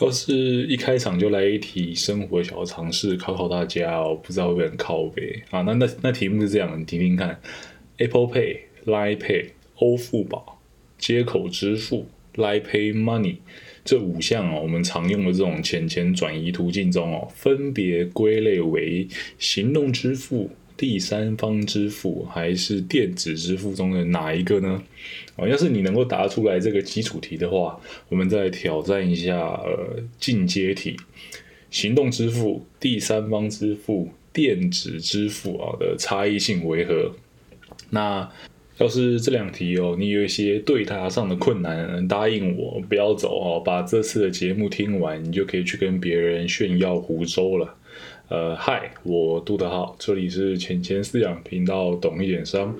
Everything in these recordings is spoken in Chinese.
要是一开场就来一题生活小常识考考大家哦，不知道会不会很靠背啊？那那那题目是这样，你听听看：Apple Pay、Line Pay、欧付宝、接口支付、Line Pay Money 这五项哦，我们常用的这种钱钱转移途径中哦，分别归类为行动支付。第三方支付还是电子支付中的哪一个呢？哦，要是你能够答出来这个基础题的话，我们再挑战一下呃进阶题：行动支付、第三方支付、电子支付啊的差异性为何？那要是这两题哦，你有一些对答上的困难，答应我不要走哦，把这次的节目听完，你就可以去跟别人炫耀湖州了。呃，嗨，我杜德浩，这里是浅浅饲养频道，懂一点商。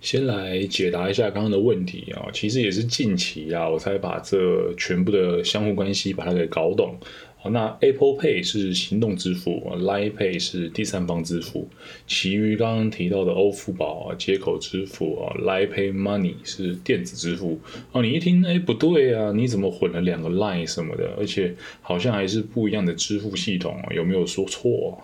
先来解答一下刚刚的问题啊，其实也是近期啊，我才把这全部的相互关系把它给搞懂。好，那 Apple Pay 是行动支付，Line Pay 是第三方支付，其余刚刚提到的欧付宝啊、接口支付啊、Line Pay Money 是电子支付。哦，你一听，哎，不对啊，你怎么混了两个 Line 什么的？而且好像还是不一样的支付系统，有没有说错？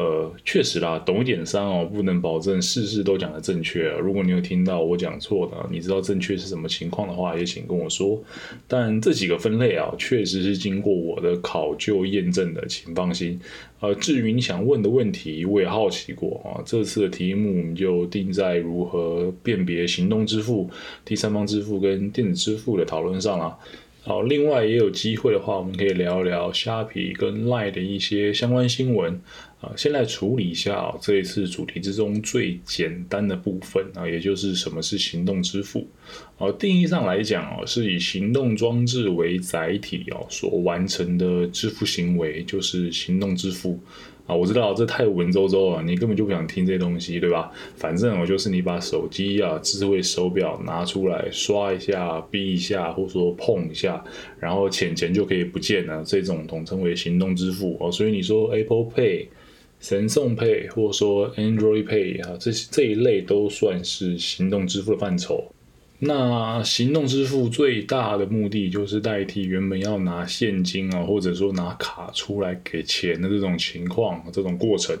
呃，确实啦，懂一点三哦，不能保证事事都讲的正确。如果你有听到我讲错的，你知道正确是什么情况的话，也请跟我说。但这几个分类啊，确实是经过我的考究验证的，请放心。呃，至于你想问的问题，我也好奇过啊。这次的题目我们就定在如何辨别行动支付、第三方支付跟电子支付的讨论上了。好，另外也有机会的话，我们可以聊一聊虾皮跟 Line 的一些相关新闻。啊，先来处理一下这一次主题之中最简单的部分啊，也就是什么是行动支付。啊，定义上来讲哦，是以行动装置为载体哦所完成的支付行为，就是行动支付。啊，我知道这太文绉绉了，你根本就不想听这些东西，对吧？反正我就是你把手机啊，智慧手表拿出来刷一下、逼一下，或者说碰一下，然后钱钱就可以不见了，这种统称为行动支付哦。所以你说 Apple Pay、神送 Pay 或者说 Android Pay 啊，这这一类都算是行动支付的范畴。那行动支付最大的目的就是代替原本要拿现金啊，或者说拿卡出来给钱的这种情况，这种过程。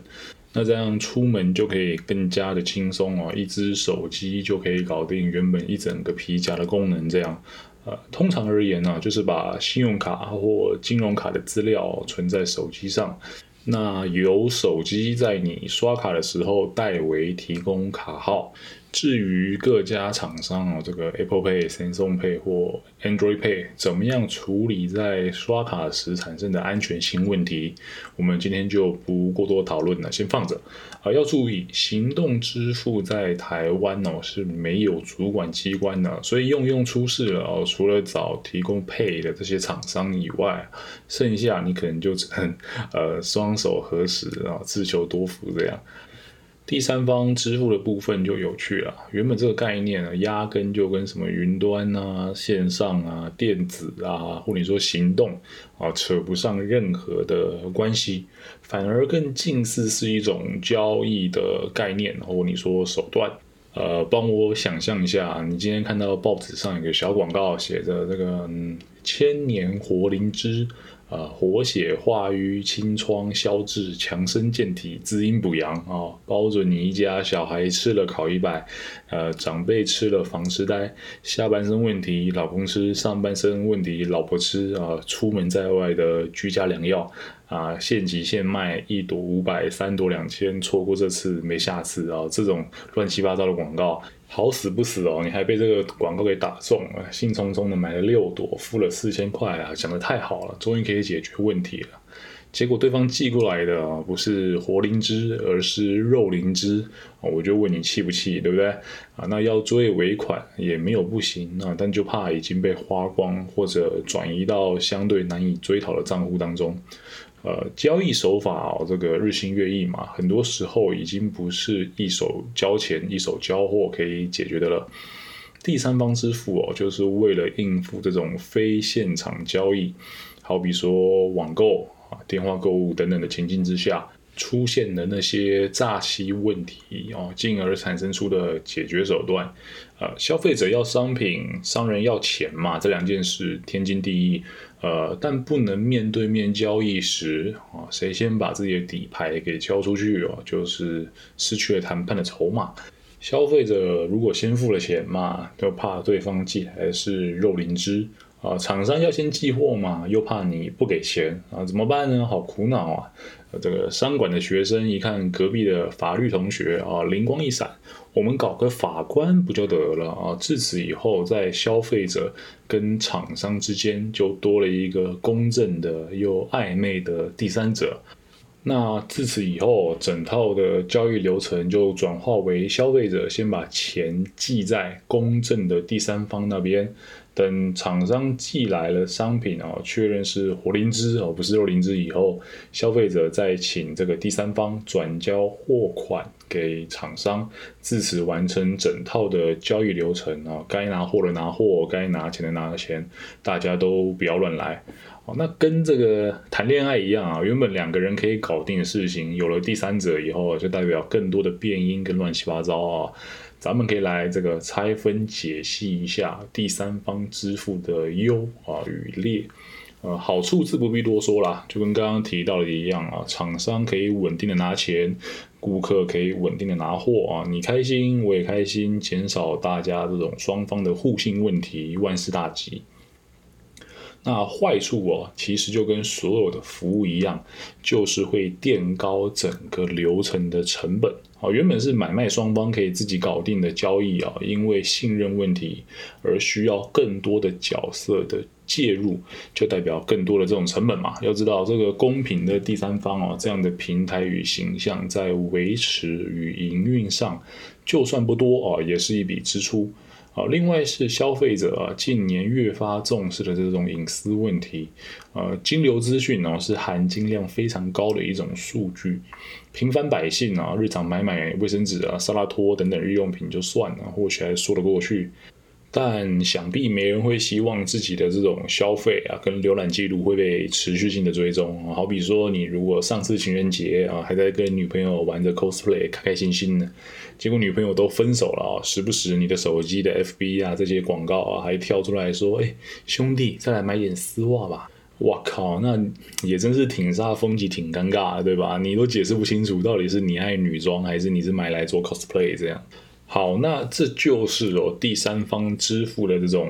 那这样出门就可以更加的轻松哦，一只手机就可以搞定原本一整个皮夹的功能。这样，呃，通常而言呢，就是把信用卡或金融卡的资料存在手机上，那由手机在你刷卡的时候代为提供卡号。至于各家厂商啊，这个 Apple Pay、Samsung Pay 或 Android Pay 怎么样处理在刷卡时产生的安全性问题，我们今天就不过多讨论了，先放着。啊，要注意，行动支付在台湾哦是没有主管机关的，所以用用出事了哦，除了找提供 Pay 的这些厂商以外，剩下你可能就只能呃双手合十啊，自求多福这样。第三方支付的部分就有趣了。原本这个概念呢，压根就跟什么云端啊、线上啊、电子啊，或者说行动啊，扯不上任何的关系，反而更近似是一种交易的概念，或你说手段。呃，帮我想象一下，你今天看到报纸上有个小广告，写着这个千年活灵芝。呃，活血化瘀、清创消滞、强身健体、滋阴补阳啊，包准你一家小孩吃了考一百，呃，长辈吃了防痴呆，下半身问题老公吃，上半身问题老婆吃啊，出门在外的居家良药啊，现挤现卖，一朵五百，三朵两千，错过这次没下次啊，这种乱七八糟的广告。好死不死哦，你还被这个广告给打中了，兴冲冲的买了六朵，付了四千块啊，想的太好了，终于可以解决问题了。结果对方寄过来的不是活灵芝，而是肉灵芝我就问你气不气，对不对啊？那要追尾款也没有不行啊，但就怕已经被花光或者转移到相对难以追讨的账户当中。呃，交易手法哦，这个日新月异嘛，很多时候已经不是一手交钱一手交货可以解决的了。第三方支付哦，就是为了应付这种非现场交易，好比说网购啊、电话购物等等的情境之下，出现的那些诈欺问题哦，进而产生出的解决手段。呃，消费者要商品，商人要钱嘛，这两件事天经地义。呃，但不能面对面交易时啊，谁先把自己的底牌给交出去哦，就是失去了谈判的筹码。消费者如果先付了钱嘛，就怕对方寄来的是肉灵芝啊；厂商要先寄货嘛，又怕你不给钱啊，怎么办呢？好苦恼啊！这个商管的学生一看隔壁的法律同学啊，灵光一闪，我们搞个法官不就得了啊？自此以后，在消费者跟厂商之间就多了一个公正的又暧昧的第三者。那自此以后，整套的交易流程就转化为消费者先把钱寄在公正的第三方那边，等厂商寄来了商品哦，确认是活灵芝哦，不是肉灵芝以后，消费者再请这个第三方转交货款给厂商，自此完成整套的交易流程啊，该拿货的拿货，该拿钱的拿钱，大家都不要乱来。那跟这个谈恋爱一样啊，原本两个人可以搞定的事情，有了第三者以后，就代表更多的变音跟乱七八糟啊。咱们可以来这个拆分解析一下第三方支付的优啊与劣。呃，好处自不必多说啦，就跟刚刚提到的一样啊，厂商可以稳定的拿钱，顾客可以稳定的拿货啊，你开心我也开心，减少大家这种双方的互信问题，万事大吉。那坏处哦，其实就跟所有的服务一样，就是会垫高整个流程的成本啊。原本是买卖双方可以自己搞定的交易啊，因为信任问题而需要更多的角色的介入，就代表更多的这种成本嘛。要知道，这个公平的第三方哦，这样的平台与形象在维持与营运上，就算不多啊，也是一笔支出。另外是消费者啊，近年越发重视的这种隐私问题。呃，金流资讯呢是含金量非常高的一种数据，平凡百姓啊，日常买买卫生纸啊、沙拉托等等日用品就算了，或许还说得过去。但想必没人会希望自己的这种消费啊，跟浏览记录会被持续性的追踪。好比说，你如果上次情人节啊，还在跟女朋友玩着 cosplay，开开心心的，结果女朋友都分手了啊，时不时你的手机的 FB 啊这些广告啊，还跳出来说，哎，兄弟，再来买点丝袜吧。哇靠，那也真是挺煞风景，挺尴尬的，对吧？你都解释不清楚，到底是你爱女装，还是你是买来做 cosplay 这样。好，那这就是有第三方支付的这种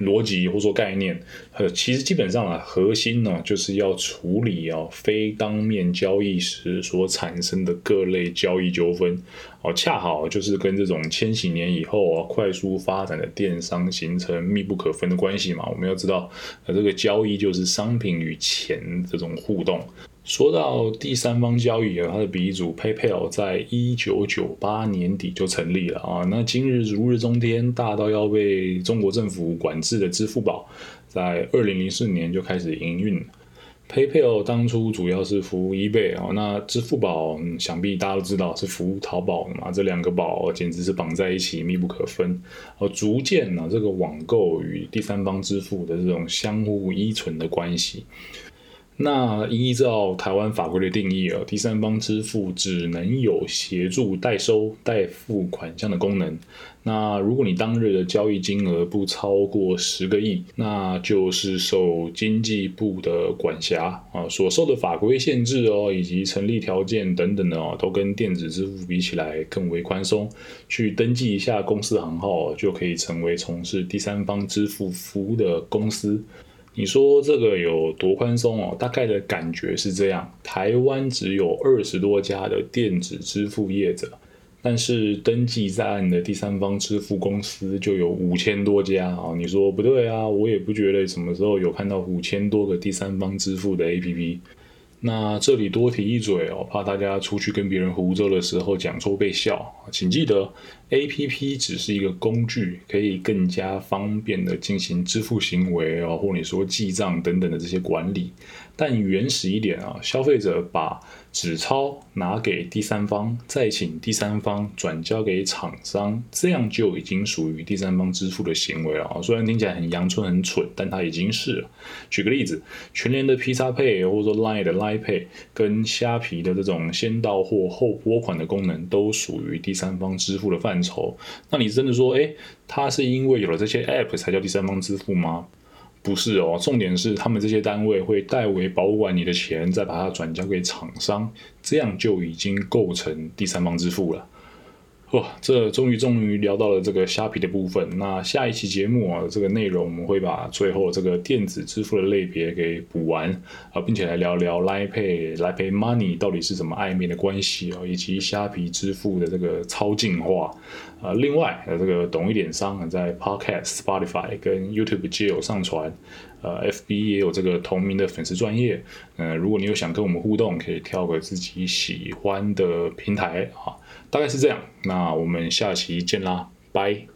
逻辑或说概念，呃，其实基本上啊，核心呢就是要处理啊非当面交易时所产生的各类交易纠纷，哦，恰好就是跟这种千禧年以后啊快速发展的电商形成密不可分的关系嘛。我们要知道，呃，这个交易就是商品与钱这种互动。说到第三方交易啊，它的鼻祖 PayPal 在一九九八年底就成立了啊。那今日如日中天，大到要被中国政府管制的支付宝，在二零零四年就开始营运。PayPal 当初主要是服务 eBay 哦，那支付宝想必大家都知道是服务淘宝的嘛。这两个宝简直是绑在一起，密不可分。哦，逐渐呢，这个网购与第三方支付的这种相互依存的关系。那依照台湾法规的定义啊，第三方支付只能有协助代收代付款项的功能。那如果你当日的交易金额不超过十个亿，那就是受经济部的管辖啊，所受的法规限制哦，以及成立条件等等的哦，都跟电子支付比起来更为宽松。去登记一下公司行号，就可以成为从事第三方支付服务的公司。你说这个有多宽松哦？大概的感觉是这样：台湾只有二十多家的电子支付业者，但是登记在案的第三方支付公司就有五千多家啊！你说不对啊？我也不觉得什么时候有看到五千多个第三方支付的 APP。那这里多提一嘴哦，怕大家出去跟别人胡诌的时候讲错被笑。请记得，A P P 只是一个工具，可以更加方便的进行支付行为哦，或你说记账等等的这些管理。但原始一点啊，消费者把纸钞拿给第三方，再请第三方转交给厂商，这样就已经属于第三方支付的行为了啊。虽然听起来很阳春很蠢，但它已经是了。举个例子，全联的 Pizza Pay 或者说 Line 的 Line Pay 跟虾皮的这种先到货后拨款的功能，都属于第三方支付的范畴。那你真的说，哎，它是因为有了这些 App 才叫第三方支付吗？不是哦，重点是他们这些单位会代为保管你的钱，再把它转交给厂商，这样就已经构成第三方支付了。哇，这终于终于聊到了这个虾皮的部分。那下一期节目啊，这个内容我们会把最后这个电子支付的类别给补完啊，并且来聊聊 Line Pay、来 Pay Money 到底是什么暧昧的关系啊，以及虾皮支付的这个超进化啊。另外，呃，这个懂一点商在 Podcast、Spotify 跟 YouTube 皆有上传，呃，FB 也有这个同名的粉丝专业。嗯，如果你有想跟我们互动，可以挑个自己喜欢的平台啊。大概是这样，那那我们下期见啦，拜。